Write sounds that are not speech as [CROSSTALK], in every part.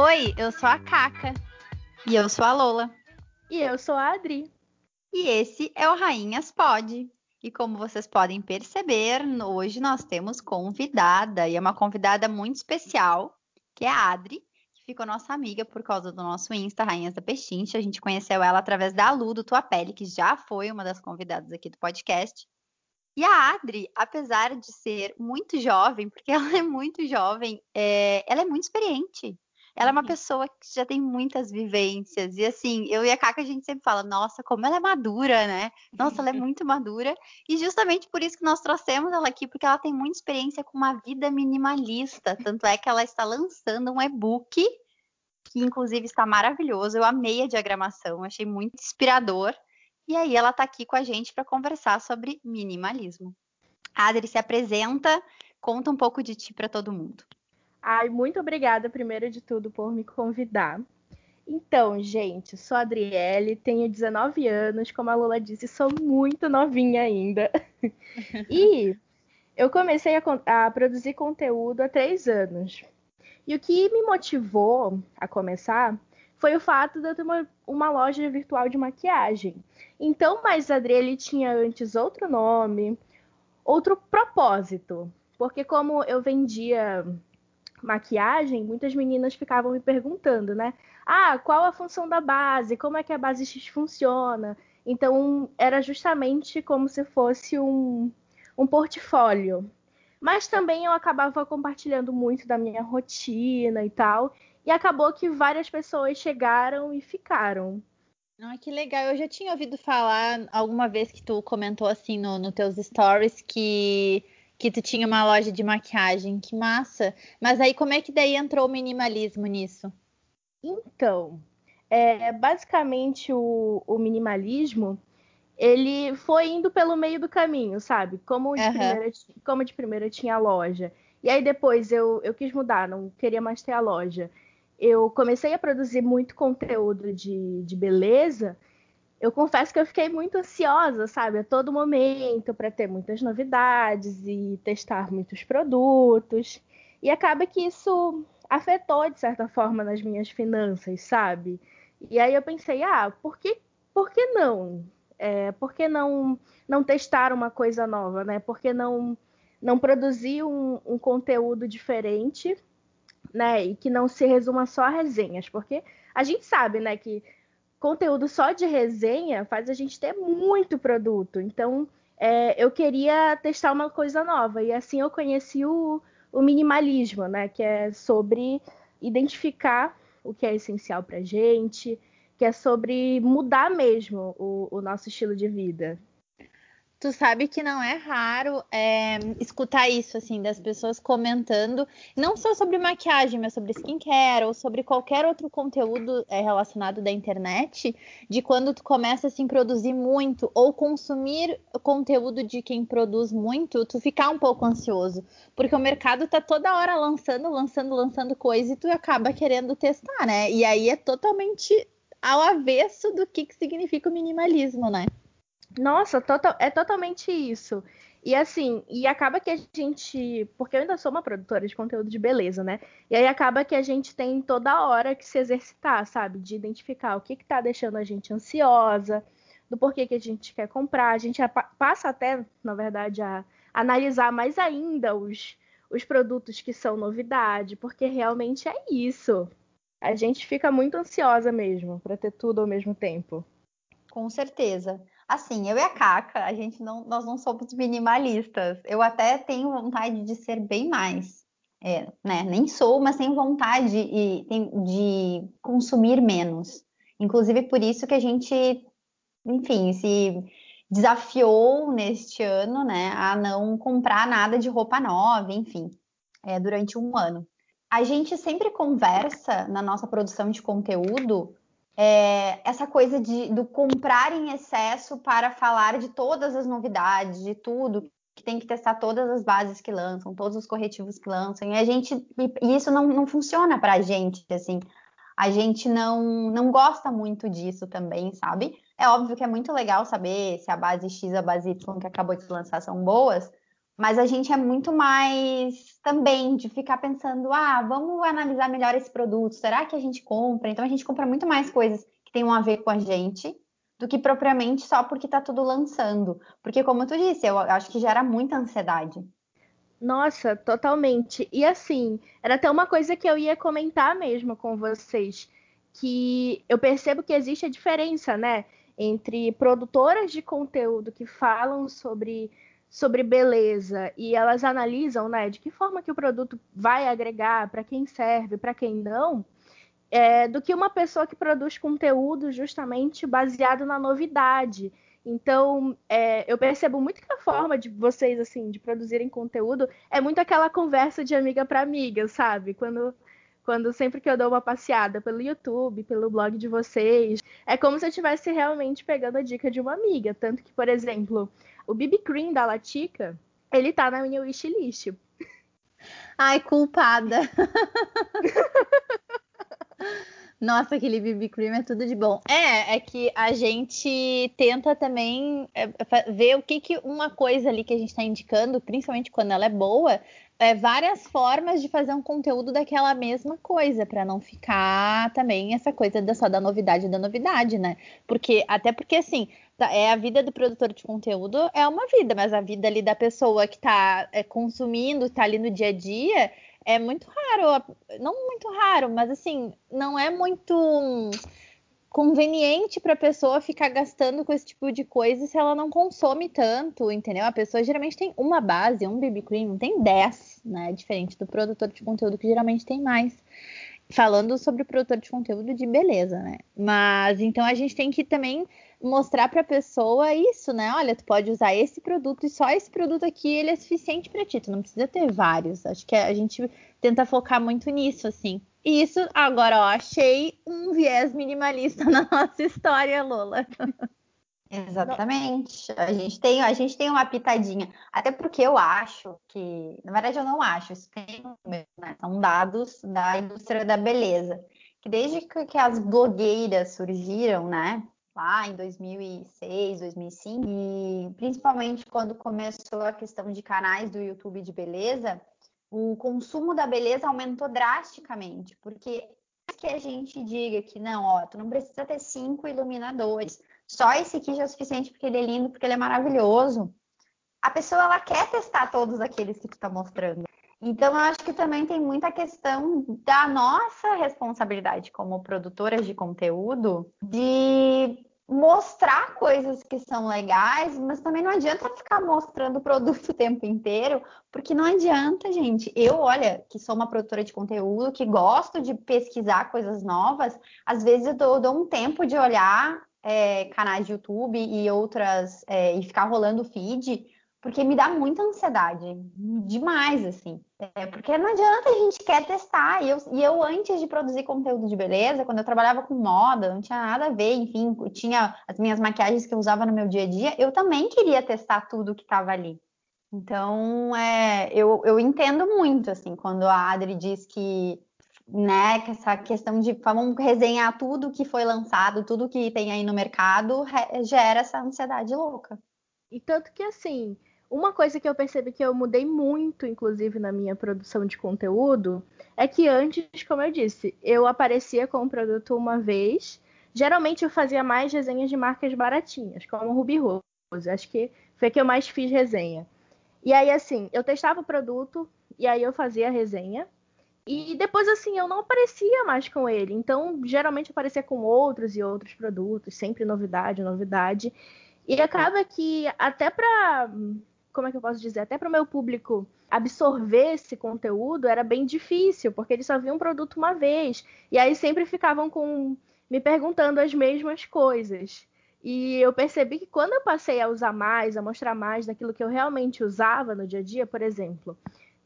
Oi, eu sou a Caca. E eu sou a Lola. E eu sou a Adri. E esse é o Rainhas Pod. E como vocês podem perceber, hoje nós temos convidada, e é uma convidada muito especial, que é a Adri, que ficou nossa amiga por causa do nosso Insta, Rainhas da Pechincha. A gente conheceu ela através da Lu, do Tua Pele, que já foi uma das convidadas aqui do podcast. E a Adri, apesar de ser muito jovem, porque [LAUGHS] ela é muito jovem, é, ela é muito experiente. Ela é uma uhum. pessoa que já tem muitas vivências. E assim, eu e a Caca, a gente sempre fala, nossa, como ela é madura, né? Nossa, ela é muito madura. E justamente por isso que nós trouxemos ela aqui, porque ela tem muita experiência com uma vida minimalista. Tanto é que ela está lançando um e-book, que inclusive está maravilhoso. Eu amei a diagramação, achei muito inspirador. E aí ela está aqui com a gente para conversar sobre minimalismo. Adri, se apresenta, conta um pouco de ti para todo mundo. Ai, muito obrigada, primeiro de tudo, por me convidar. Então, gente, sou a Adriele, tenho 19 anos, como a Lula disse, sou muito novinha ainda. [LAUGHS] e eu comecei a, a, produzir conteúdo há três anos. E o que me motivou a começar foi o fato de eu ter uma, uma loja virtual de maquiagem. Então, mas a Adriele tinha antes outro nome, outro propósito. Porque como eu vendia maquiagem, muitas meninas ficavam me perguntando, né? Ah, qual a função da base? Como é que a base X funciona? Então, era justamente como se fosse um, um portfólio. Mas também eu acabava compartilhando muito da minha rotina e tal. E acabou que várias pessoas chegaram e ficaram. Ah, que legal. Eu já tinha ouvido falar alguma vez que tu comentou assim no, no teus stories que que tu tinha uma loja de maquiagem, que massa. Mas aí como é que daí entrou o minimalismo nisso? Então, é, basicamente o, o, minimalismo ele foi indo pelo meio do caminho, sabe? Como de, uhum. primeira, como de primeira tinha a loja. E aí depois eu, eu quis mudar, não queria mais ter a loja. Eu comecei a produzir muito conteúdo de, de beleza eu confesso que eu fiquei muito ansiosa, sabe, a todo momento para ter muitas novidades e testar muitos produtos. E acaba que isso afetou de certa forma nas minhas finanças, sabe? E aí eu pensei, ah, por que, por que não? É, por que não, não testar uma coisa nova, né? Por que não, não produzir um, um conteúdo diferente, né? E que não se resuma só a resenhas, porque a gente sabe, né, que conteúdo só de resenha faz a gente ter muito produto. Então, é, eu queria testar uma coisa nova. E assim eu conheci o, o minimalismo, né? Que é sobre identificar o que é essencial para gente, que é sobre mudar mesmo o, o nosso estilo de vida. Tu sabe que não é raro é, escutar isso, assim, das pessoas comentando, não só sobre maquiagem, mas sobre skincare ou sobre qualquer outro conteúdo é, relacionado da internet, de quando tu começa assim, produzir muito ou consumir conteúdo de quem produz muito, tu ficar um pouco ansioso, porque o mercado tá toda hora lançando, lançando, lançando coisa e tu acaba querendo testar, né? E aí é totalmente ao avesso do que, que significa o minimalismo, né? Nossa, total, é totalmente isso. E assim, e acaba que a gente. Porque eu ainda sou uma produtora de conteúdo de beleza, né? E aí acaba que a gente tem toda hora que se exercitar, sabe? De identificar o que, que tá deixando a gente ansiosa, do porquê que a gente quer comprar. A gente passa até, na verdade, a analisar mais ainda os, os produtos que são novidade, porque realmente é isso. A gente fica muito ansiosa mesmo para ter tudo ao mesmo tempo. Com certeza. Assim, eu e a Caca, a gente não, nós não somos minimalistas. Eu até tenho vontade de ser bem mais. É, né? Nem sou, mas tenho vontade de, de consumir menos. Inclusive por isso que a gente, enfim, se desafiou neste ano, né, a não comprar nada de roupa nova, enfim, é, durante um ano. A gente sempre conversa na nossa produção de conteúdo é, essa coisa de, do comprar em excesso para falar de todas as novidades, de tudo, que tem que testar todas as bases que lançam, todos os corretivos que lançam, e a gente, e isso não, não funciona para a gente, assim, a gente não, não gosta muito disso também, sabe? É óbvio que é muito legal saber se a base X a base Y que acabou de lançar são boas, Mas a gente é muito mais também de ficar pensando, ah, vamos analisar melhor esse produto, será que a gente compra? Então a gente compra muito mais coisas que tenham a ver com a gente do que propriamente só porque está tudo lançando. Porque, como tu disse, eu acho que gera muita ansiedade. Nossa, totalmente. E assim, era até uma coisa que eu ia comentar mesmo com vocês, que eu percebo que existe a diferença, né, entre produtoras de conteúdo que falam sobre sobre beleza e elas analisam, né, de que forma que o produto vai agregar, para quem serve, para quem não, é, do que uma pessoa que produz conteúdo justamente baseado na novidade. Então, é, eu percebo muito que a forma de vocês, assim, de produzirem conteúdo é muito aquela conversa de amiga para amiga, sabe? Quando, quando sempre que eu dou uma passeada pelo YouTube, pelo blog de vocês, é como se eu estivesse realmente pegando a dica de uma amiga. Tanto que, por exemplo, o BB Cream da Latica, ele tá na minha wishlist. Ai, culpada. [LAUGHS] Nossa, aquele BB Cream é tudo de bom. É, é que a gente tenta também é, ver o que, que uma coisa ali que a gente está indicando, principalmente quando ela é boa, é várias formas de fazer um conteúdo daquela mesma coisa, para não ficar também essa coisa só da novidade da novidade, né? Porque, até porque assim, é a vida do produtor de conteúdo é uma vida, mas a vida ali da pessoa que está é, consumindo, está ali no dia a dia é muito raro, não muito raro, mas assim, não é muito conveniente para a pessoa ficar gastando com esse tipo de coisa se ela não consome tanto, entendeu? A pessoa geralmente tem uma base, um BB cream, tem 10, né? Diferente do produtor de conteúdo que geralmente tem mais. Falando sobre produtor de conteúdo de beleza, né? Mas então a gente tem que também mostrar para a pessoa isso, né? Olha, tu pode usar esse produto e só esse produto aqui ele é suficiente para ti. Tu não precisa ter vários. Acho que a gente tenta focar muito nisso, assim. E isso, agora, ó, achei um viés minimalista [LAUGHS] na nossa história, Lola. Exatamente. A gente tem, a gente tem uma pitadinha. Até porque eu acho que, na verdade, eu não acho. Isso tem, né? são dados da indústria da beleza. Que desde que as blogueiras surgiram, né? lá em 2006, 2005, e principalmente quando começou a questão de canais do YouTube de beleza, o consumo da beleza aumentou drasticamente, porque que a gente diga que não, ó, tu não precisa ter cinco iluminadores, só esse aqui já é suficiente porque ele é lindo, porque ele é maravilhoso. A pessoa ela quer testar todos aqueles que tu tá mostrando. Então, eu acho que também tem muita questão da nossa responsabilidade como produtoras de conteúdo de mostrar coisas que são legais, mas também não adianta ficar mostrando o produto o tempo inteiro, porque não adianta, gente. Eu, olha, que sou uma produtora de conteúdo, que gosto de pesquisar coisas novas, às vezes eu dou, dou um tempo de olhar é, canais de YouTube e outras, é, e ficar rolando feed porque me dá muita ansiedade, demais, assim. É, porque não adianta, a gente quer testar. E eu, e eu, antes de produzir conteúdo de beleza, quando eu trabalhava com moda, não tinha nada a ver, enfim, tinha as minhas maquiagens que eu usava no meu dia a dia, eu também queria testar tudo que estava ali. Então, é, eu, eu entendo muito, assim, quando a Adri diz que né, que essa questão de vamos resenhar tudo que foi lançado, tudo que tem aí no mercado, gera essa ansiedade louca. E tanto que assim, uma coisa que eu percebi que eu mudei muito, inclusive na minha produção de conteúdo, é que antes, como eu disse, eu aparecia com o produto uma vez. Geralmente eu fazia mais resenhas de marcas baratinhas, como Ruby Rose. Acho que foi que eu mais fiz resenha. E aí, assim, eu testava o produto e aí eu fazia a resenha. E depois, assim, eu não aparecia mais com ele. Então, geralmente aparecia com outros e outros produtos, sempre novidade, novidade. E acaba que até para como é que eu posso dizer, até para o meu público absorver esse conteúdo era bem difícil, porque eles só viam um produto uma vez. E aí sempre ficavam com me perguntando as mesmas coisas. E eu percebi que quando eu passei a usar mais, a mostrar mais daquilo que eu realmente usava no dia a dia, por exemplo,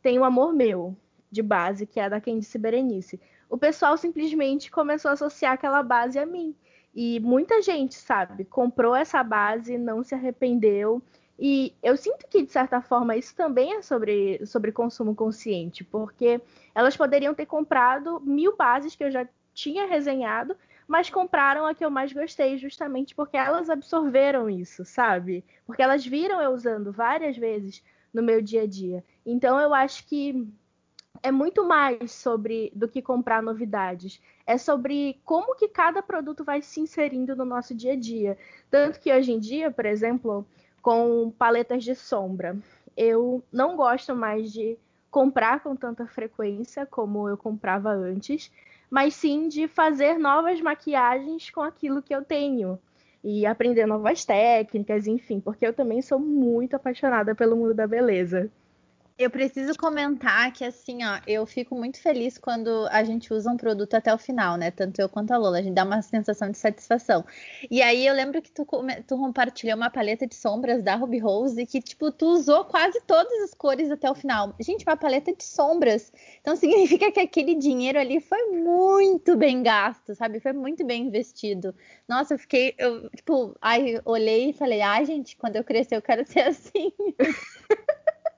tem o Amor Meu, de base, que é da Candice Berenice. O pessoal simplesmente começou a associar aquela base a mim. E muita gente, sabe, comprou essa base, não se arrependeu e eu sinto que, de certa forma, isso também é sobre, sobre consumo consciente, porque elas poderiam ter comprado mil bases que eu já tinha resenhado, mas compraram a que eu mais gostei justamente porque elas absorveram isso, sabe? Porque elas viram eu usando várias vezes no meu dia a dia. Então eu acho que é muito mais sobre do que comprar novidades. É sobre como que cada produto vai se inserindo no nosso dia a dia. Tanto que hoje em dia, por exemplo, com paletas de sombra, eu não gosto mais de comprar com tanta frequência como eu comprava antes, mas sim de fazer novas maquiagens com aquilo que eu tenho e aprender novas técnicas, enfim, porque eu também sou muito apaixonada pelo mundo da beleza. Eu preciso comentar que, assim, ó, eu fico muito feliz quando a gente usa um produto até o final, né? Tanto eu quanto a Lola, a gente dá uma sensação de satisfação. E aí eu lembro que tu, tu compartilhou uma paleta de sombras da Ruby Rose que, tipo, tu usou quase todas as cores até o final. Gente, uma paleta de sombras. Então [LAUGHS] significa que aquele dinheiro ali foi muito bem gasto, sabe? Foi muito bem investido. Nossa, eu fiquei, eu, tipo, aí olhei e falei, ah, gente, quando eu crescer eu quero ser [LAUGHS] assim.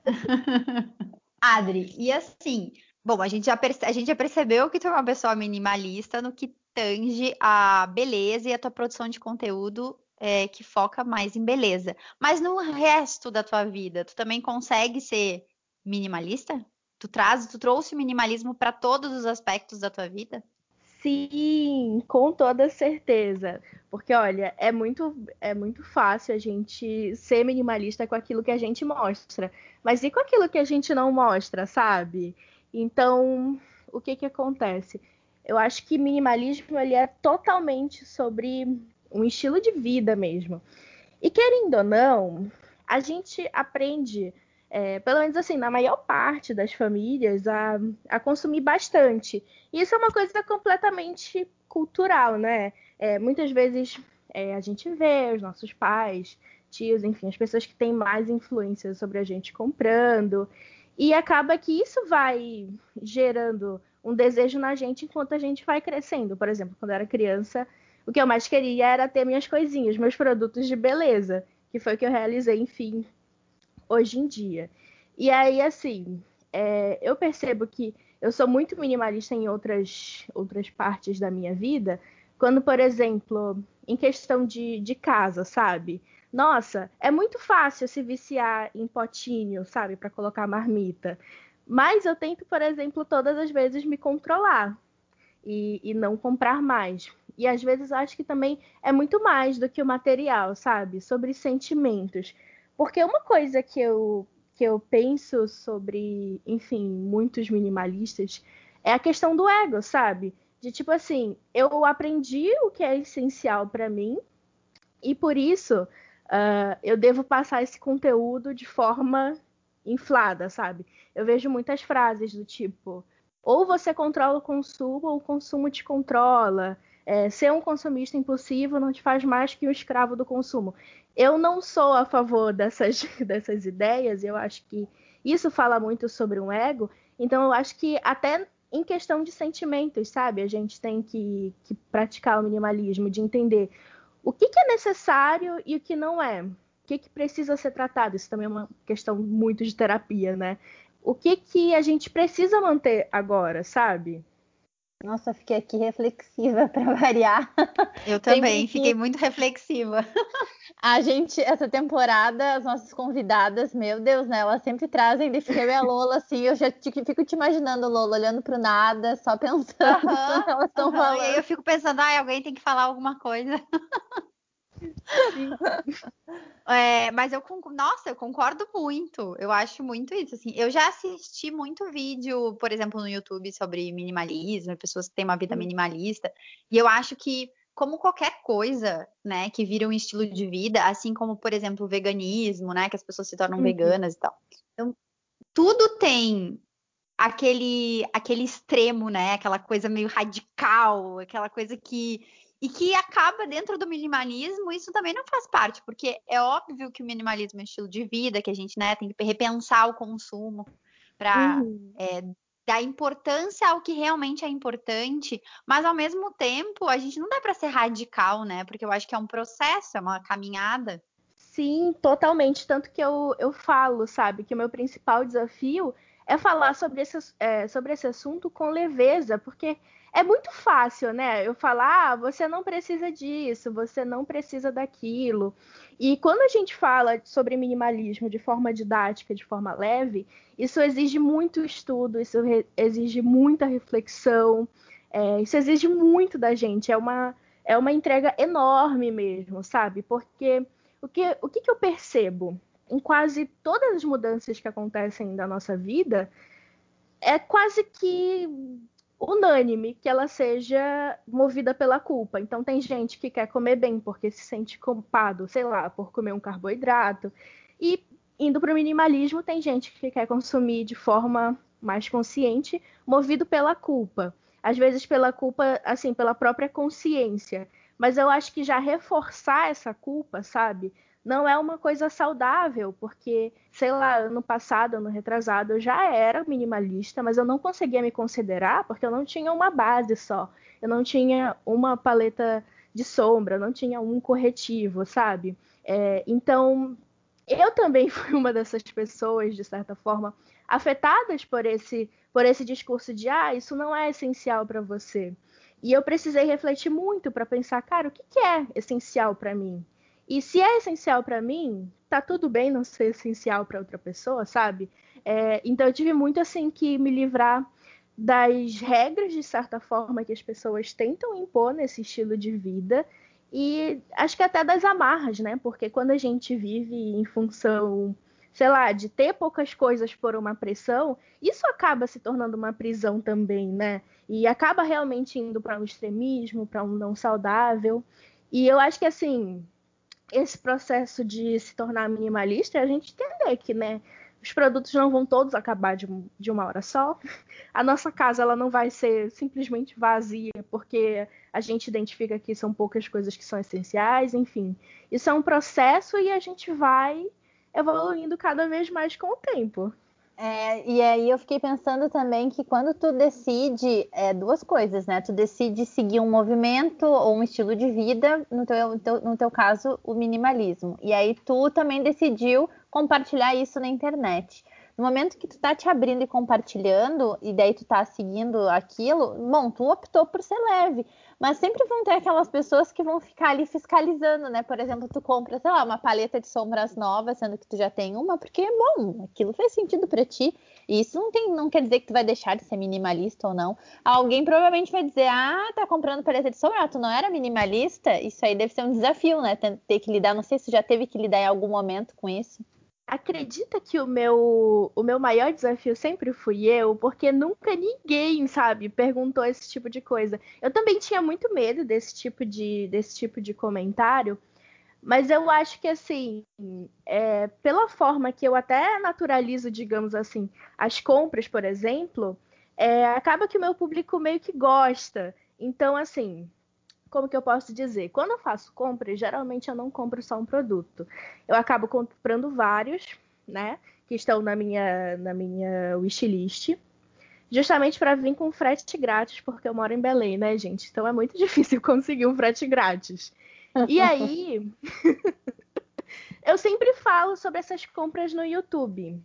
[LAUGHS] Adri, e assim, bom, a gente, já a gente já percebeu que tu é uma pessoa minimalista no que tange a beleza e a tua produção de conteúdo é, que foca mais em beleza. Mas no resto da tua vida, tu também consegue ser minimalista? Tu traz, tu trouxe minimalismo para todos os aspectos da tua vida? Sim, com toda certeza. Porque, olha, é muito, é muito fácil a gente ser minimalista com aquilo que a gente mostra. Mas e com aquilo que a gente não mostra, sabe? Então, o que que acontece? Eu acho que minimalismo ele é totalmente sobre um estilo de vida mesmo. E querendo ou não, a gente aprende é, pelo menos assim, na maior parte das famílias, a, a consumir bastante. E isso é uma coisa completamente cultural, né? É, muitas vezes é, a gente vê os nossos pais, tios, enfim, as pessoas que têm mais influência sobre a gente comprando. E acaba que isso vai gerando um desejo na gente enquanto a gente vai crescendo. Por exemplo, quando eu era criança, o que eu mais queria era ter minhas coisinhas, meus produtos de beleza, que foi o que eu realizei, enfim, hoje em dia. E aí, assim, é, eu percebo que eu sou muito minimalista em outras, outras partes da minha vida, quando, por exemplo, em questão de, de casa, sabe? Nossa, é muito fácil se viciar em potinho, sabe, para colocar marmita. Mas eu tento, por exemplo, todas as vezes me controlar e, e não comprar mais. E às vezes acho que também é muito mais do que o material, sabe? Sobre sentimentos. Porque uma coisa que eu, que eu penso sobre, enfim, muitos minimalistas é a questão do ego, sabe? De tipo assim, eu aprendi o que é essencial para mim e por isso uh, eu devo passar esse conteúdo de forma inflada, sabe? Eu vejo muitas frases do tipo: ou você controla o consumo, ou o consumo te controla. É, ser um consumista impulsivo não te faz mais que um escravo do consumo. Eu não sou a favor dessas, [LAUGHS] dessas ideias, eu acho que isso fala muito sobre um ego, então eu acho que até em questão de sentimentos, sabe? A gente tem que, que praticar o minimalismo, de entender o que, que, é necessário e o que não é. O que, que precisa ser tratado? Isso também é uma questão muito de terapia, né? O que, que a gente precisa manter agora, sabe? Nossa, fiquei aqui reflexiva [LAUGHS] para variar. Eu também, fiquei muito reflexiva. [LAUGHS] A gente, essa temporada, as nossas convidadas, meu Deus, né? Elas sempre trazem de eu e a Lola, assim, eu já te, fico te imaginando, Lola, olhando pro nada, só pensando [LAUGHS] uhum, elas estão uhum, falando. E aí eu fico pensando, ah, alguém tem que falar alguma coisa. É, mas eu nossa, eu concordo muito. Eu acho muito isso. Assim, eu já assisti muito vídeo, por exemplo, no YouTube sobre minimalismo, pessoas que têm uma vida minimalista, e eu acho que como qualquer coisa, né, que vira um estilo de vida, assim como, por exemplo, o veganismo, né, que as pessoas se tornam uhum. veganas e tal. Então, tudo tem aquele aquele extremo, né, aquela coisa meio radical, aquela coisa que e que acaba dentro do minimalismo, isso também não faz parte, porque é óbvio que o minimalismo é um estilo de vida, que a gente, né, tem que repensar o consumo para uhum. é, dar importância ao que realmente é importante, mas ao mesmo tempo a gente não dá para ser radical, né? Porque eu acho que é um processo, é uma caminhada. Sim, totalmente. Tanto que eu, eu falo, sabe, que o meu principal desafio é falar sobre esse, é, sobre esse assunto com leveza, porque é muito fácil, né? Eu falar, ah, você não precisa disso, você não precisa daquilo. E quando a gente fala sobre minimalismo de forma didática, de forma leve, isso exige muito estudo, isso exige muita reflexão, é, isso exige muito da gente. É uma, é uma entrega enorme mesmo, sabe? Porque o que, o que, que eu percebo? Em quase todas as mudanças que acontecem na nossa vida, é quase que unânime que ela seja movida pela culpa. Então tem gente que quer comer bem porque se sente culpado, sei lá, por comer um carboidrato. E indo para o minimalismo, tem gente que quer consumir de forma mais consciente, movido pela culpa. Às vezes pela culpa, assim, pela própria consciência. Mas eu acho que já reforçar essa culpa, sabe? Não é uma coisa saudável, porque, sei lá, ano passado, ano retrasado, eu já era minimalista, mas eu não conseguia me considerar porque eu não tinha uma base só. Eu não tinha uma paleta de sombra, não tinha um corretivo, sabe? É, então, eu também [LAUGHS] fui uma dessas pessoas, de certa forma, afetadas por esse, por esse discurso de ah, isso não é essencial para você. E eu precisei refletir muito para pensar, cara, o que, que é essencial para mim? E se é essencial para mim, tá tudo bem não ser essencial para outra pessoa, sabe? É, então eu tive muito assim que me livrar das regras de certa forma que as pessoas tentam impor nesse estilo de vida e acho que até das amarras, né? Porque quando a gente vive em função, sei lá, de ter poucas coisas por uma pressão, isso acaba se tornando uma prisão também, né? E acaba realmente indo para um extremismo, para um não saudável. E eu acho que assim, esse processo de se tornar minimalista é a gente entender que, né, os produtos não vão todos acabar de, de, uma hora só. A nossa casa ela não vai ser simplesmente vazia porque a gente identifica que são poucas coisas que são essenciais, enfim. Isso é um processo e a gente vai evoluindo cada vez mais com o tempo. É, e aí eu fiquei pensando também que quando tu decide é, duas coisas, né? Tu decide seguir um movimento ou um estilo de vida, no teu, no teu caso, o minimalismo. E aí tu também decidiu compartilhar isso na internet. No momento que tu tá te abrindo e compartilhando, e daí tu tá seguindo aquilo, bom, tu optou por ser leve. Mas sempre vão ter aquelas pessoas que vão ficar ali fiscalizando, né? Por exemplo, tu compra, sei lá, uma paleta de sombras nova, sendo que tu já tem uma, porque, bom, aquilo faz sentido para ti. E isso não, tem, não quer dizer que tu vai deixar de ser minimalista ou não. Alguém provavelmente vai dizer, ah, tá comprando paleta de sombra, ah, tu não era minimalista? Isso aí deve ser um desafio, né? Ter que lidar, não sei se tu já teve que lidar em algum momento com isso acredita que o meu, o meu maior desafio sempre fui eu, porque nunca ninguém, sabe, perguntou esse tipo de coisa. Eu também tinha muito medo desse tipo de, desse tipo de comentário, mas eu acho que, assim, é, pela forma que eu até naturalizo, digamos assim, as compras, por exemplo, é, acaba que o meu público meio que gosta. Então, assim, como que eu posso dizer? Quando eu faço compras, geralmente eu não compro só um produto. Eu acabo comprando vários, né? Que estão na minha, na minha wishlist. Justamente para vir com frete grátis, porque eu moro em Belém, né, gente? Então é muito [LAUGHS] difícil conseguir um frete grátis. E aí, [LAUGHS] eu sempre falo sobre essas compras no YouTube.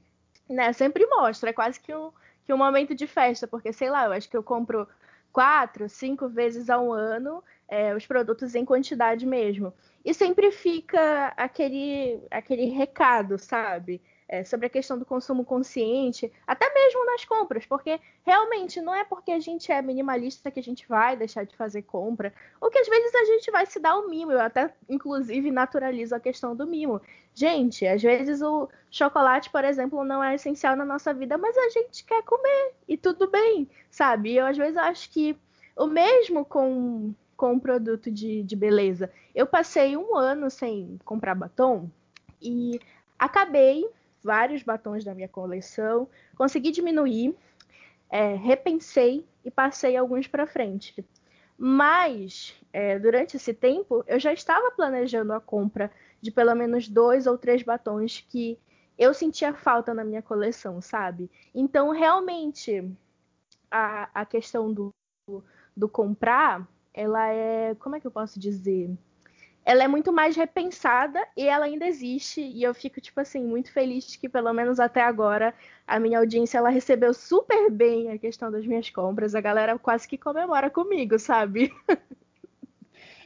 Né? sempre mostro, é quase que um, que um momento de festa, porque sei lá, eu acho que eu compro quatro, cinco vezes ao ano é, os produtos em quantidade mesmo. E sempre fica aquele, aquele recado, sabe? É, sobre a questão do consumo consciente, até mesmo nas compras, porque realmente não é porque a gente é minimalista que a gente vai deixar de fazer compra, ou que às vezes a gente vai se dar o mimo, eu até inclusive naturalizo a questão do mimo. Gente, às vezes o chocolate, por exemplo, não é essencial na nossa vida, mas a gente quer comer e tudo bem, sabe? Eu às vezes acho que o mesmo com com um produto de, de beleza. Eu passei um ano sem comprar batom e acabei vários batons da minha coleção, consegui diminuir, é, repensei e passei alguns para frente. Mas é, durante esse tempo eu já estava planejando a compra de pelo menos dois ou três batons que eu sentia falta na minha coleção, sabe? Então realmente a, a questão do, do comprar ela é, como é que eu posso dizer? ela é muito mais repensada e ela ainda existe. E eu fico, tipo assim, muito feliz que, pelo menos até agora, a minha audiência ela recebeu super bem a questão das minhas compras. A galera quase que comemora comigo, sabe? [LAUGHS]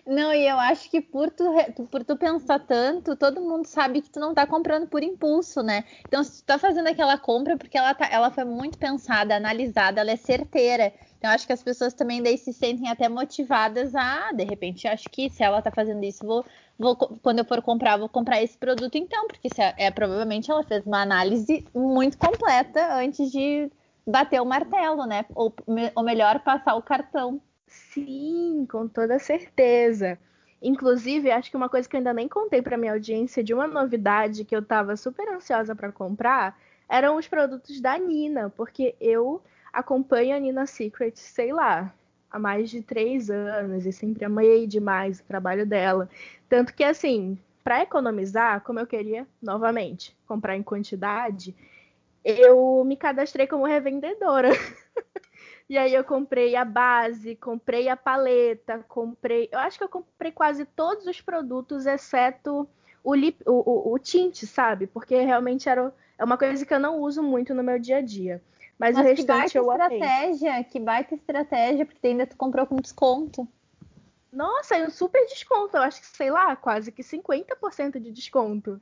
Não, e eu acho que por tu, por tu pensar tanto, todo mundo sabe que tu não tá comprando por impulso, né? Então, se tu tá fazendo aquela compra, porque ela, tá, ela foi muito pensada, analisada, ela é certeira. Então, acho que as pessoas também daí se sentem até motivadas a, de repente, acho que se ela tá fazendo isso, vou, vou quando eu for comprar, vou comprar esse produto então, porque é, é provavelmente ela fez uma análise muito completa antes de bater o martelo, né? Ou, ou melhor, passar o cartão. Sim, com toda certeza. Inclusive, acho que uma coisa que eu ainda nem contei para minha audiência de uma novidade que eu estava super ansiosa para comprar eram os produtos da Nina, porque eu acompanho a Nina Secret, sei lá, há mais de três anos e sempre amei demais o trabalho dela. Tanto que, assim, para economizar, como eu queria, novamente, comprar em quantidade, eu me cadastrei como revendedora. [LAUGHS] E aí eu comprei a base, comprei a paleta, comprei. Eu acho que eu comprei quase todos os produtos, exceto o, lip, o, o, o tinte, sabe? Porque realmente era, é uma coisa que eu não uso muito no meu dia a dia. Mas, Mas o restante que eu estratégia, amei. Que baita estratégia, porque ainda tu comprou com desconto. Nossa, é um super desconto. Eu acho que, sei lá, quase que 50% de desconto.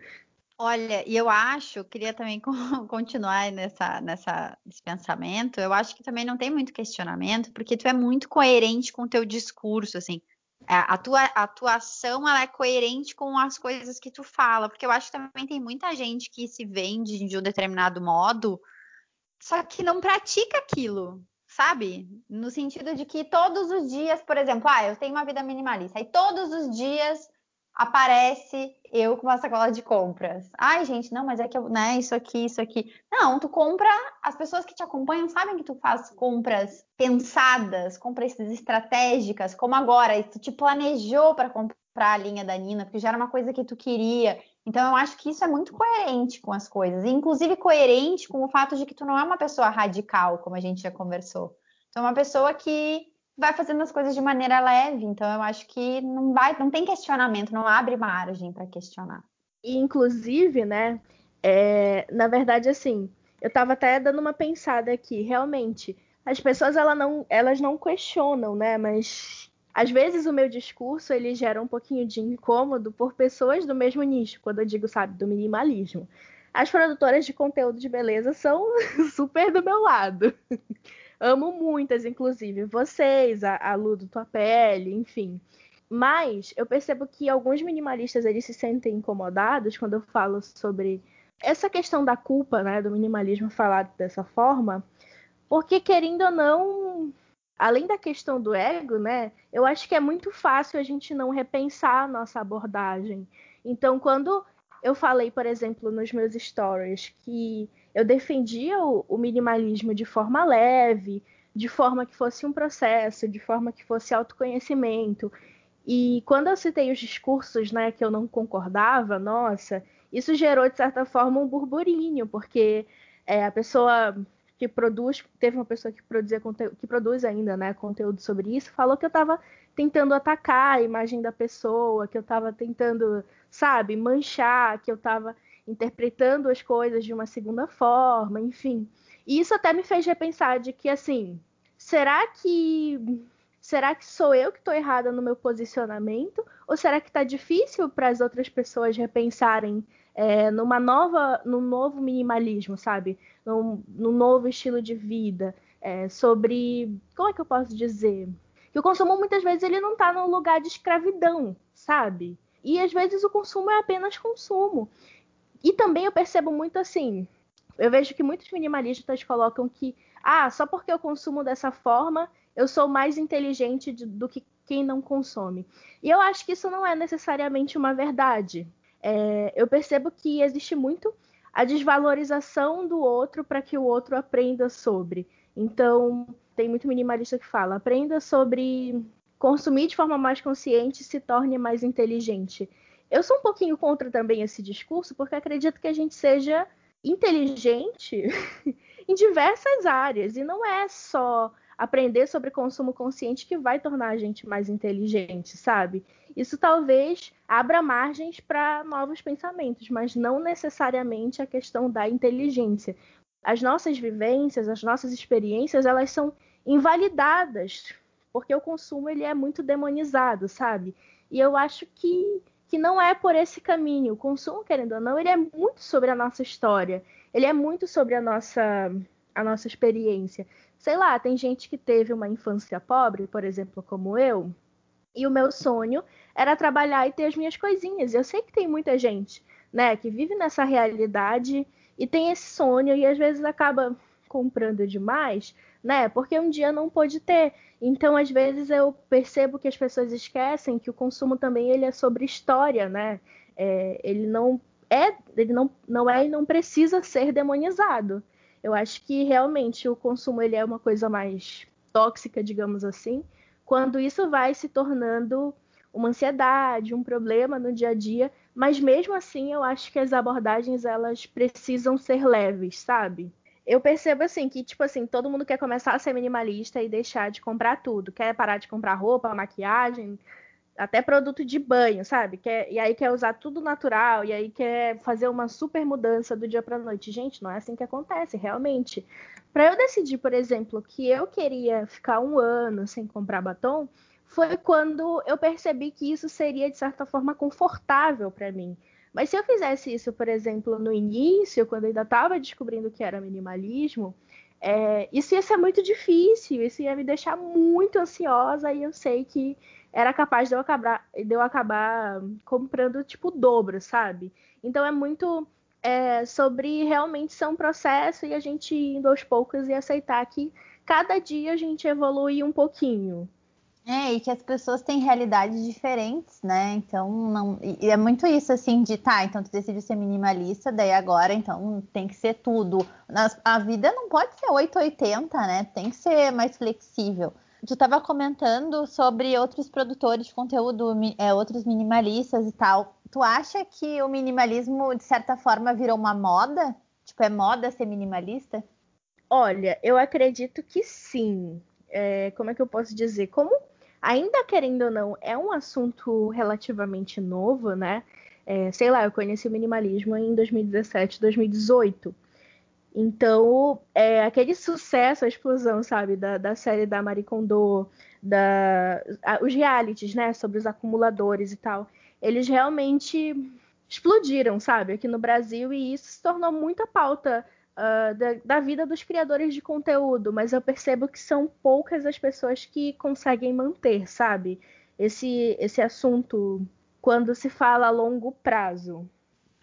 Olha, e eu acho, queria também [LAUGHS] continuar nessa, nessa, nesse pensamento, eu acho que também não tem muito questionamento, porque tu é muito coerente com o teu discurso, assim, é, a tua atuação ela é coerente com as coisas que tu fala, porque eu acho que também tem muita gente que se vende de um determinado modo, só que não pratica aquilo, sabe? No sentido de que todos os dias, por exemplo, ah, eu tenho uma vida minimalista, e todos os dias aparece eu com uma sacola de compras. Ai, gente, não, mas é que eu, né, isso aqui, isso aqui. Não, tu compra, as pessoas que te acompanham sabem que tu faz compras pensadas, compras estratégicas, como agora, e tu te planejou para comprar a linha da Nina, porque já era uma coisa que tu queria. Então eu acho que isso é muito coerente com as coisas, e inclusive coerente com o fato de que tu não é uma pessoa radical, como a gente já conversou. Tu é uma pessoa que vai fazendo as coisas de maneira leve. Então eu acho que não vai, não tem questionamento, não abre margem para questionar. E, inclusive, né? É, na verdade, assim, eu estava até dando uma pensada aqui. Realmente, as pessoas ela não, elas não questionam, né? Mas às vezes o meu discurso ele gera um pouquinho de incômodo por pessoas do mesmo nicho, quando eu digo, sabe, do minimalismo. As produtoras de conteúdo de beleza são [LAUGHS] super do meu lado. Amo muitas, inclusive vocês, a, a Lu do Tua Pele, enfim. Mas eu percebo que alguns minimalistas eles se sentem incomodados quando eu falo sobre essa questão da culpa, né, do minimalismo falado dessa forma, porque querendo ou não, além da questão do ego, né, eu acho que é muito fácil a gente não repensar a nossa abordagem. Então, quando eu falei, por exemplo, nos meus stories que eu defendia o, o minimalismo de forma leve, de forma que fosse um processo, de forma que fosse autoconhecimento. E quando eu citei os discursos, né, que eu não concordava, nossa, isso gerou de certa forma um burburinho, porque é, a pessoa que produz, teve uma pessoa que produzia que produz ainda, né, conteúdo sobre isso, falou que eu estava tentando atacar a imagem da pessoa, que eu estava tentando, sabe, manchar, que eu estava interpretando as coisas de uma segunda forma, enfim. E isso até me fez repensar de que assim, será que será que sou eu que estou errada no meu posicionamento ou será que está difícil para as outras pessoas repensarem é, numa nova, num novo minimalismo, sabe? Num, num novo estilo de vida, é, sobre como é que eu posso dizer? Que o consumo muitas vezes ele não está num lugar de escravidão, sabe? E às vezes o consumo é apenas consumo. E também eu percebo muito assim, eu vejo que muitos minimalistas colocam que, ah, só porque eu consumo dessa forma, eu sou mais inteligente de, do que quem não consome. E eu acho que isso não é necessariamente uma verdade. É, eu percebo que existe muito a desvalorização do outro para que o outro aprenda sobre. Então, tem muito minimalista que fala: aprenda sobre consumir de forma mais consciente e se torne mais inteligente. Eu sou um pouquinho contra também esse discurso, porque acredito que a gente seja inteligente [LAUGHS] em diversas áreas, e não é só aprender sobre consumo consciente que vai tornar a gente mais inteligente, sabe? Isso talvez abra margens para novos pensamentos, mas não necessariamente a questão da inteligência. As nossas vivências, as nossas experiências, elas são invalidadas, porque o consumo ele é muito demonizado, sabe? E eu acho que, que não é por esse caminho. O consumo, querendo ou não, ele é muito sobre a nossa história, ele é muito sobre a nossa, a nossa experiência. Sei lá, tem gente que teve uma infância pobre, por exemplo, como eu, e o meu sonho era trabalhar e ter as minhas coisinhas. Eu sei que tem muita gente, né, que vive nessa realidade e tem esse sonho e às vezes acaba comprando demais, né? Porque um dia não pôde ter. Então, às vezes eu percebo que as pessoas esquecem que o consumo também ele é sobre história, né? É, ele não é, ele não, não é e não precisa ser demonizado. Eu acho que realmente o consumo ele é uma coisa mais tóxica, digamos assim, quando isso vai se tornando uma ansiedade, um problema no dia a dia, mas mesmo assim eu acho que as abordagens elas precisam ser leves, sabe? Eu percebo assim que tipo assim, todo mundo quer começar a ser minimalista e deixar de comprar tudo, quer parar de comprar roupa, maquiagem, até produto de banho, sabe? Quer, e aí quer usar tudo natural, e aí quer fazer uma super mudança do dia para noite. Gente, não é assim que acontece, realmente. Para eu decidir, por exemplo, que eu queria ficar um ano sem comprar batom, foi quando eu percebi que isso seria, de certa forma, confortável para mim. Mas se eu fizesse isso, por exemplo, no início, quando eu ainda estava descobrindo o que era minimalismo, é, isso ia ser muito difícil, isso ia me deixar muito ansiosa e eu sei que era capaz de eu acabar, de eu acabar comprando tipo o dobro, sabe? Então é muito é, sobre realmente ser um processo e a gente indo aos poucos e aceitar que cada dia a gente evolui um pouquinho. É, e que as pessoas têm realidades diferentes, né? Então, não. E é muito isso, assim, de tá, então tu decidiu ser minimalista, daí agora, então tem que ser tudo. A vida não pode ser 880, né? Tem que ser mais flexível. Tu estava comentando sobre outros produtores de conteúdo, é, outros minimalistas e tal. Tu acha que o minimalismo, de certa forma, virou uma moda? Tipo, é moda ser minimalista? Olha, eu acredito que sim. É, como é que eu posso dizer? Como ainda querendo ou não, é um assunto relativamente novo, né? É, sei lá, eu conheci o minimalismo em 2017, 2018. Então, é, aquele sucesso, a explosão, sabe, da, da série da Marie Kondo, da, a, os realities, né, sobre os acumuladores e tal, eles realmente explodiram, sabe, aqui no Brasil, e isso se tornou muita pauta uh, da, da, vida dos criadores de conteúdo, mas eu percebo que são poucas as pessoas que conseguem manter, sabe? Esse, esse assunto quando se fala a longo prazo.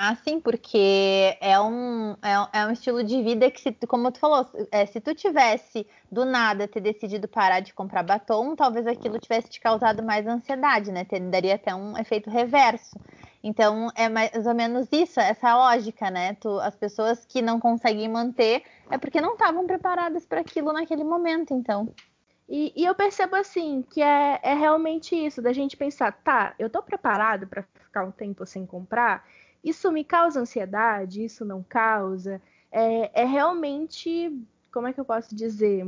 Ah, sim, porque é um, é, é, um estilo de vida que, se, como tu falou, é, se tu tivesse do nada ter decidido parar de comprar batom, talvez aquilo tivesse te causado mais ansiedade, né? Ter, daria até um efeito reverso. Então, é mais ou menos isso, essa lógica, né? Tu, as pessoas que não conseguem manter é porque não estavam preparadas para aquilo naquele momento, então. E, e, eu percebo assim que é, é realmente isso, da gente pensar, tá, eu tô preparado para ficar um tempo sem comprar, isso me causa ansiedade, isso não causa. É, é realmente, como é que eu posso dizer?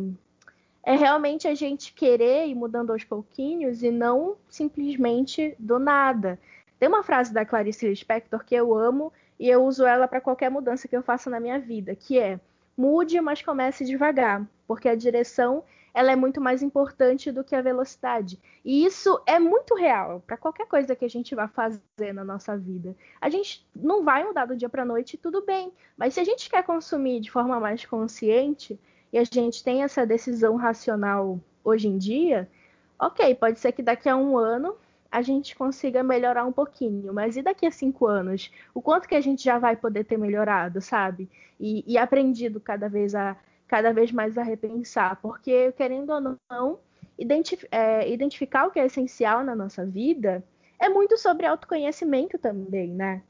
É realmente a gente querer ir mudando aos pouquinhos e não simplesmente do nada. Tem uma frase da Clarice Lispector que eu amo e eu uso ela para qualquer mudança que eu faça na minha vida, que é mude, mas comece devagar, porque a direção ela é muito mais importante do que a velocidade. E isso é muito real para qualquer coisa que a gente vá fazer na nossa vida. A gente não vai mudar do dia para noite, tudo bem, mas se a gente quer consumir de forma mais consciente e a gente tem essa decisão racional hoje em dia, ok, pode ser que daqui a um ano a gente consiga melhorar um pouquinho. Mas e daqui a cinco anos? O quanto que a gente já vai poder ter melhorado, sabe? E, e aprendido cada vez a cada vez mais a repensar, porque querendo ou não, identif é, identificar o que é essencial na nossa vida é muito sobre autoconhecimento também, né?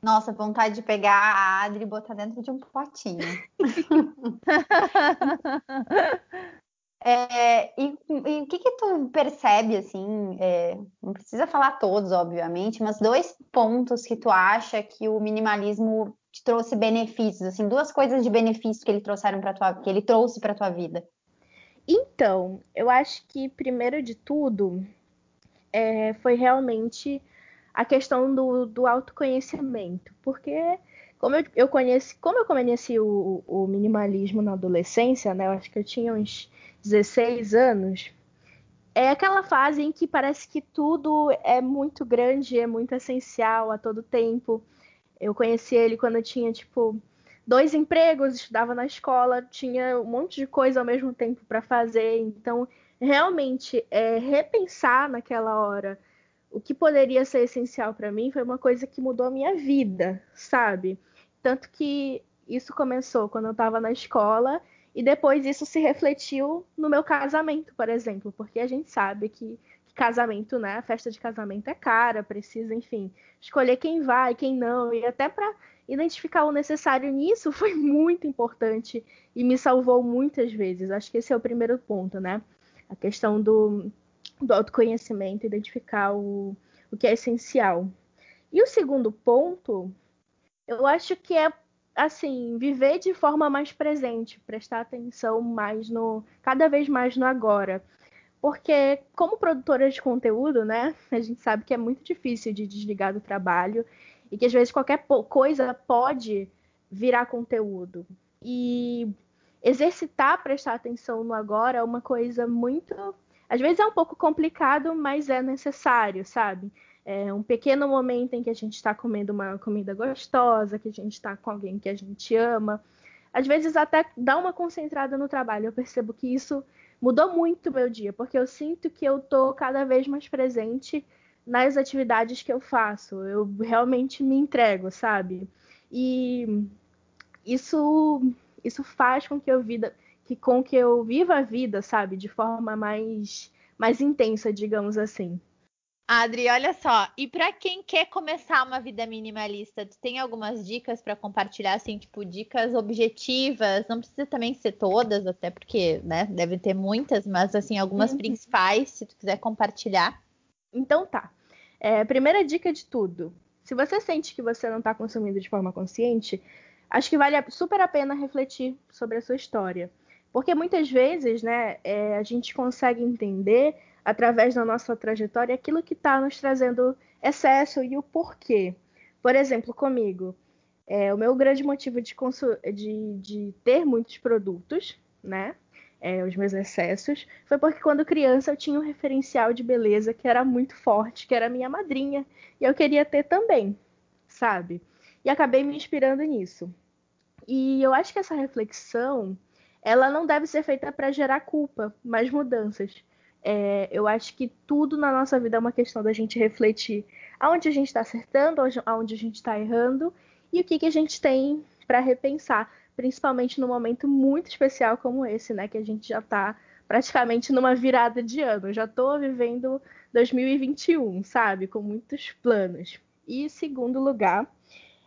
Nossa, vontade de pegar a Adri e botar dentro de um potinho. [LAUGHS] [LAUGHS] É, e, e, o que que tu percebe, assim, é, não precisa falar todos, obviamente, mas dois pontos que tu acha que o minimalismo te trouxe benefícios, assim, duas coisas de benefício que ele trouxeram para tua, que ele trouxe para tua vida. Então, eu acho que primeiro de tudo é, foi realmente a questão do, do autoconhecimento, porque como eu, eu conheci, como eu conheci o, o, minimalismo na adolescência, né? Eu acho que eu tinha uns 16 anos. É aquela fase em que parece que tudo é muito grande, é muito essencial a todo tempo. Eu conheci ele quando eu tinha, tipo, dois empregos, estudava na escola, tinha um monte de coisa ao mesmo tempo para fazer. Então, realmente, é, repensar naquela hora o que poderia ser essencial para mim foi uma coisa que mudou a minha vida, sabe? Tanto que isso começou quando eu estava na escola e depois isso se refletiu no meu casamento, por exemplo, porque a gente sabe que, que casamento, né, a festa de casamento é cara, precisa, enfim, escolher quem vai, quem não, e até para identificar o necessário nisso [LAUGHS] foi muito importante e me salvou muitas vezes. Acho que esse é o primeiro ponto, né? A questão do, do autoconhecimento, identificar o, o que é essencial. E o segundo ponto eu acho que é assim, viver de forma mais presente, prestar atenção mais no, cada vez mais no agora. Porque como produtora de conteúdo, né, [LAUGHS] a gente sabe que é muito difícil de desligar do trabalho e que às vezes qualquer coisa pode virar conteúdo. E exercitar prestar atenção no agora é uma coisa muito, às vezes é um pouco complicado, mas é necessário, sabe? É um pequeno momento em que a gente está comendo uma comida gostosa, que a gente está com alguém que a gente ama. Às vezes até dá uma concentrada no trabalho. Eu percebo que isso mudou muito o meu dia, porque eu sinto que eu estou cada vez mais presente nas atividades que eu faço. Eu realmente me entrego, sabe? E isso isso faz com que eu vida que com que eu viva a vida, sabe, de forma mais mais intensa, digamos assim. Adri, olha só, e para quem quer começar uma vida minimalista, tu tem algumas dicas para compartilhar, assim, tipo, dicas objetivas, não precisa também ser todas, até porque, né, deve ter muitas, mas, assim, algumas uhum. principais, se tu quiser compartilhar. Então tá. É, primeira dica de tudo, se você sente que você não está consumindo de forma consciente, acho que vale super a pena refletir sobre a sua história. Porque muitas vezes, né, é, a gente consegue entender através da nossa trajetória aquilo que está nos trazendo excesso e o porquê. Por exemplo, comigo, é, o meu grande motivo de, de, de ter muitos produtos, né? É, os meus excessos, foi porque quando criança eu tinha um referencial de beleza que era muito forte, que era minha madrinha, e eu queria ter também, sabe? E acabei me inspirando nisso. E eu acho que essa reflexão, ela não deve ser feita para gerar culpa, mas mudanças. É, eu acho que tudo na nossa vida é uma questão da gente refletir aonde a gente está acertando, aonde a gente está errando e o que, que a gente tem para repensar, principalmente num momento muito especial como esse, né? Que a gente já está praticamente numa virada de ano. Eu já estou vivendo 2021, sabe? Com muitos planos. E segundo lugar,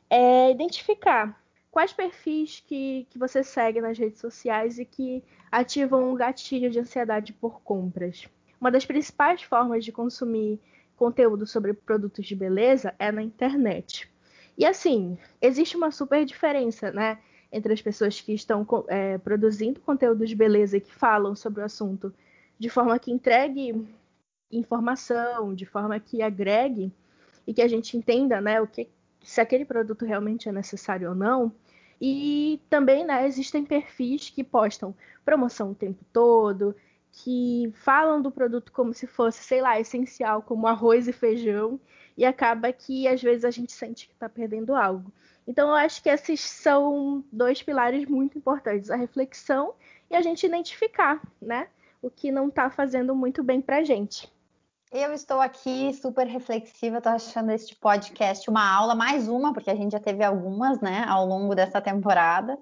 é identificar quais perfis que, que você segue nas redes sociais e que ativam um gatilho de ansiedade por compras. Uma das principais formas de consumir conteúdo sobre produtos de beleza é na internet. E assim, existe uma super diferença, né? Entre as pessoas que estão é, produzindo conteúdo de beleza e que falam sobre o assunto de forma que entregue informação, de forma que agregue e que a gente entenda, né, o que se aquele produto realmente é necessário ou não, e também, né, existem perfis que postam promoção o tempo todo, que falam do produto como se fosse, sei lá, essencial, como arroz e feijão, e acaba que às vezes a gente sente que está perdendo algo. Então, eu acho que esses são dois pilares muito importantes: a reflexão e a gente identificar, né, o que não está fazendo muito bem para a gente. Eu estou aqui super reflexiva, estou achando este podcast uma aula, mais uma, porque a gente já teve algumas, né, ao longo dessa temporada.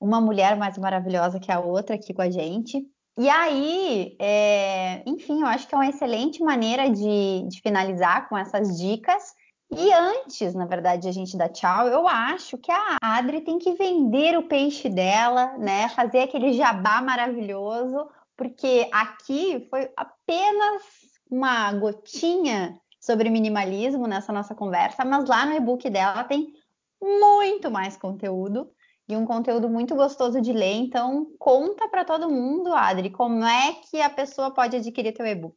Uma mulher mais maravilhosa que a outra aqui com a gente. E aí, é... enfim, eu acho que é uma excelente maneira de, de finalizar com essas dicas. E antes, na verdade, de a gente dar tchau, eu acho que a Adri tem que vender o peixe dela, né? Fazer aquele jabá maravilhoso, porque aqui foi apenas uma gotinha sobre minimalismo nessa nossa conversa, mas lá no e-book dela tem muito mais conteúdo. e um conteúdo muito gostoso de ler. Então, conta para todo mundo, Adri, como é que a pessoa pode adquirir teu e-book?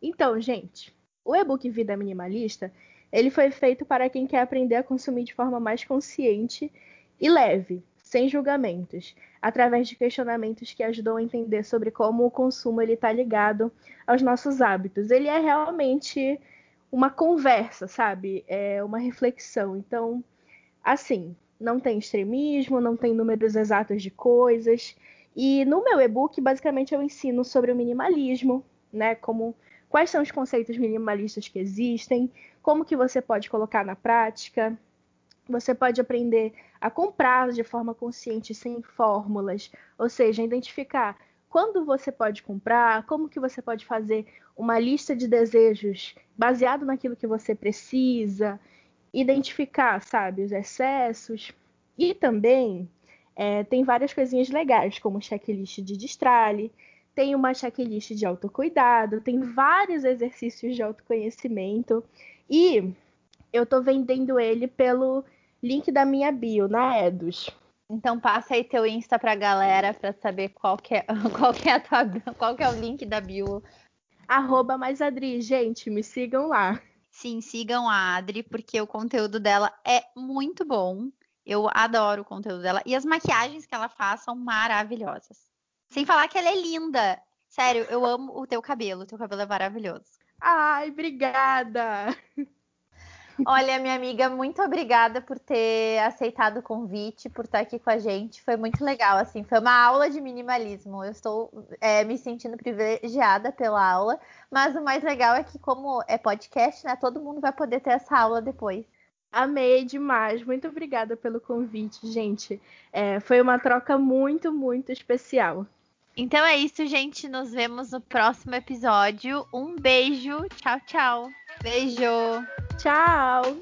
Então, gente, o e-book Vida Minimalista, ele foi feito para quem quer aprender a consumir de forma mais consciente e leve, sem julgamentos, através de questionamentos que ajudam a entender sobre como o consumo ele está ligado aos nossos hábitos. Ele é realmente uma conversa, sabe? É uma reflexão. Então, assim, não tem extremismo, não tem números exatos de coisas. E no meu e-book, basicamente, eu ensino sobre o minimalismo, né? Como quais são os conceitos minimalistas que existem, como que você pode colocar na prática. Você pode aprender a comprar de forma consciente, sem fórmulas, ou seja, identificar quando você pode comprar, como que você pode fazer uma lista de desejos baseado naquilo que você precisa, identificar, sabe, os excessos. E também é, tem várias coisinhas legais, como checklist de destralhe, tem uma checklist de autocuidado, tem vários exercícios de autoconhecimento e eu tô vendendo ele pelo link da minha bio na Edus. Então passa aí teu Insta pra galera para saber qual que, é, [LAUGHS] qual, que é a tua, qual que é o link da bio. Arroba mais Adri, gente, me sigam lá. Sim, sigam a Adri, porque o conteúdo dela é muito bom. Eu adoro o conteúdo dela. E as maquiagens que ela faz são maravilhosas. Sem falar que ela é linda. Sério, eu amo o teu cabelo. O teu cabelo é maravilhoso. Ai, obrigada! [LAUGHS] Olha, minha amiga, muito obrigada por ter aceitado o convite, por estar aqui com a gente. Foi muito legal, assim, foi uma aula de minimalismo. Eu estou é, me sentindo privilegiada pela aula, mas o mais legal é que, como é podcast, né, todo mundo vai poder ter essa aula depois. Amei demais, muito obrigada pelo convite, gente. É, foi uma troca muito, muito especial. Então é isso, gente. Nos vemos no próximo episódio. Um beijo. Tchau, tchau. Beijo. Tchau.